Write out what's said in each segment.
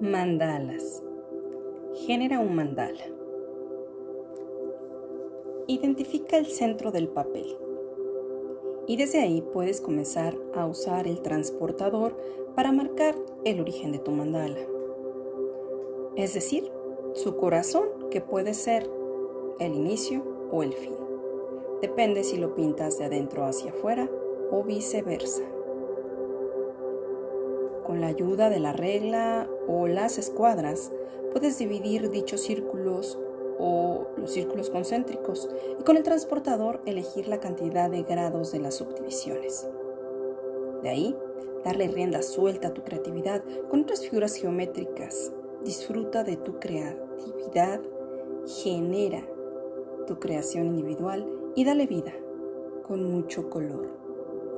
Mandalas. Genera un mandala. Identifica el centro del papel. Y desde ahí puedes comenzar a usar el transportador para marcar el origen de tu mandala. Es decir, su corazón que puede ser el inicio o el fin. Depende si lo pintas de adentro hacia afuera o viceversa con la ayuda de la regla o las escuadras, puedes dividir dichos círculos o los círculos concéntricos y con el transportador elegir la cantidad de grados de las subdivisiones. De ahí, darle rienda suelta a tu creatividad con otras figuras geométricas. Disfruta de tu creatividad, genera tu creación individual y dale vida con mucho color.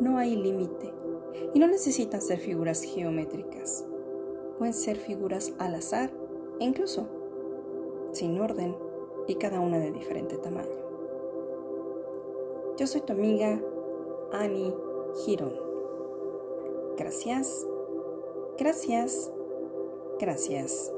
No hay límite y no necesitan ser figuras geométricas. Pueden ser figuras al azar e incluso sin orden y cada una de diferente tamaño. Yo soy tu amiga Annie Girón. Gracias, gracias, gracias.